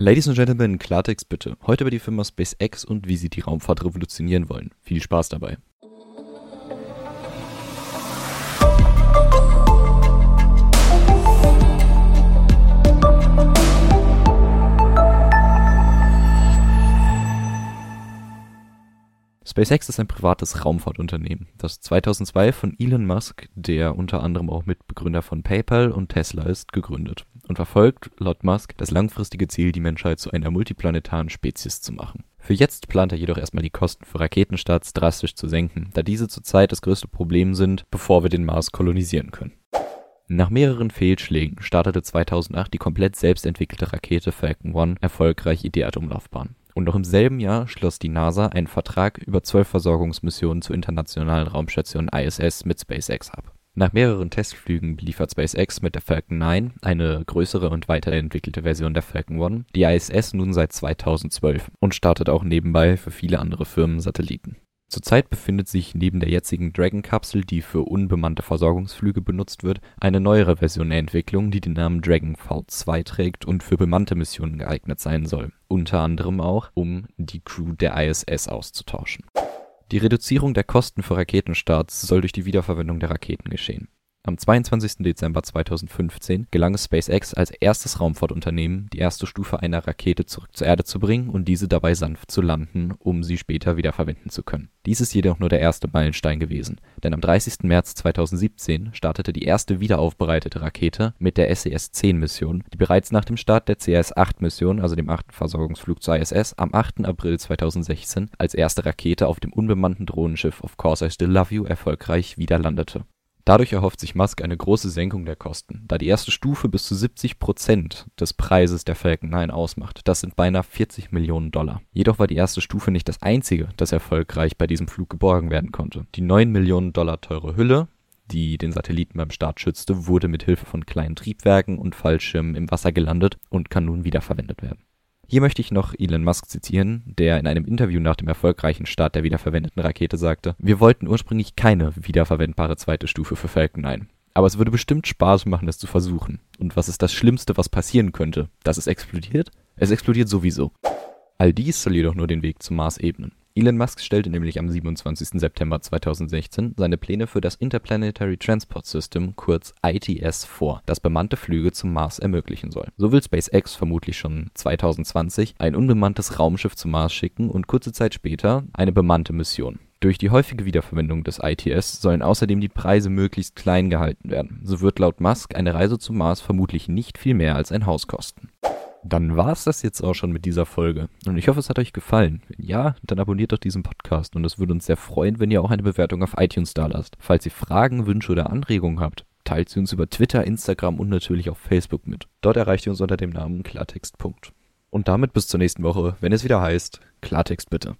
Ladies and Gentlemen, Klartext bitte. Heute über die Firma SpaceX und wie sie die Raumfahrt revolutionieren wollen. Viel Spaß dabei. SpaceX ist ein privates Raumfahrtunternehmen, das 2002 von Elon Musk, der unter anderem auch Mitbegründer von PayPal und Tesla ist, gegründet und verfolgt laut Musk das langfristige Ziel, die Menschheit zu einer multiplanetaren Spezies zu machen. Für jetzt plant er jedoch erstmal die Kosten für Raketenstarts drastisch zu senken, da diese zurzeit das größte Problem sind, bevor wir den Mars kolonisieren können. Nach mehreren Fehlschlägen startete 2008 die komplett selbst entwickelte Rakete Falcon 1 erfolgreich in die Erdumlaufbahn. Und noch im selben Jahr schloss die NASA einen Vertrag über zwölf Versorgungsmissionen zur internationalen Raumstation ISS mit SpaceX ab. Nach mehreren Testflügen beliefert SpaceX mit der Falcon 9, eine größere und weiterentwickelte Version der Falcon 1, die ISS nun seit 2012 und startet auch nebenbei für viele andere Firmen Satelliten. Zurzeit befindet sich neben der jetzigen Dragon-Kapsel, die für unbemannte Versorgungsflüge benutzt wird, eine neuere Version der Entwicklung, die den Namen Dragon V2 trägt und für bemannte Missionen geeignet sein soll, unter anderem auch, um die Crew der ISS auszutauschen die Reduzierung der Kosten für Raketenstarts soll durch die Wiederverwendung der Raketen geschehen am 22. Dezember 2015 gelang es SpaceX als erstes Raumfahrtunternehmen, die erste Stufe einer Rakete zurück zur Erde zu bringen und diese dabei sanft zu landen, um sie später wieder verwenden zu können. Dies ist jedoch nur der erste Meilenstein gewesen, denn am 30. März 2017 startete die erste wiederaufbereitete Rakete mit der SES-10-Mission, die bereits nach dem Start der CRS-8-Mission, also dem achten Versorgungsflug zur ISS, am 8. April 2016 als erste Rakete auf dem unbemannten Drohnenschiff Of Course I Still Love You erfolgreich wieder landete Dadurch erhofft sich Musk eine große Senkung der Kosten, da die erste Stufe bis zu 70 Prozent des Preises der Falcon 9 ausmacht. Das sind beinahe 40 Millionen Dollar. Jedoch war die erste Stufe nicht das einzige, das erfolgreich bei diesem Flug geborgen werden konnte. Die 9 Millionen Dollar teure Hülle, die den Satelliten beim Start schützte, wurde mit Hilfe von kleinen Triebwerken und Fallschirmen im Wasser gelandet und kann nun wiederverwendet werden hier möchte ich noch Elon Musk zitieren, der in einem Interview nach dem erfolgreichen Start der wiederverwendeten Rakete sagte, wir wollten ursprünglich keine wiederverwendbare zweite Stufe für Falcon 9. Aber es würde bestimmt Spaß machen, es zu versuchen. Und was ist das Schlimmste, was passieren könnte? Dass es explodiert? Es explodiert sowieso. All dies soll jedoch nur den Weg zum Mars ebnen. Elon Musk stellte nämlich am 27. September 2016 seine Pläne für das Interplanetary Transport System, kurz ITS, vor, das bemannte Flüge zum Mars ermöglichen soll. So will SpaceX vermutlich schon 2020 ein unbemanntes Raumschiff zum Mars schicken und kurze Zeit später eine bemannte Mission. Durch die häufige Wiederverwendung des ITS sollen außerdem die Preise möglichst klein gehalten werden. So wird laut Musk eine Reise zum Mars vermutlich nicht viel mehr als ein Haus kosten. Dann war es das jetzt auch schon mit dieser Folge. Und ich hoffe, es hat euch gefallen. Wenn ja, dann abonniert doch diesen Podcast und es würde uns sehr freuen, wenn ihr auch eine Bewertung auf iTunes da lasst. Falls ihr Fragen, Wünsche oder Anregungen habt, teilt sie uns über Twitter, Instagram und natürlich auf Facebook mit. Dort erreicht ihr uns unter dem Namen Klartext. Und damit bis zur nächsten Woche, wenn es wieder heißt, Klartext bitte.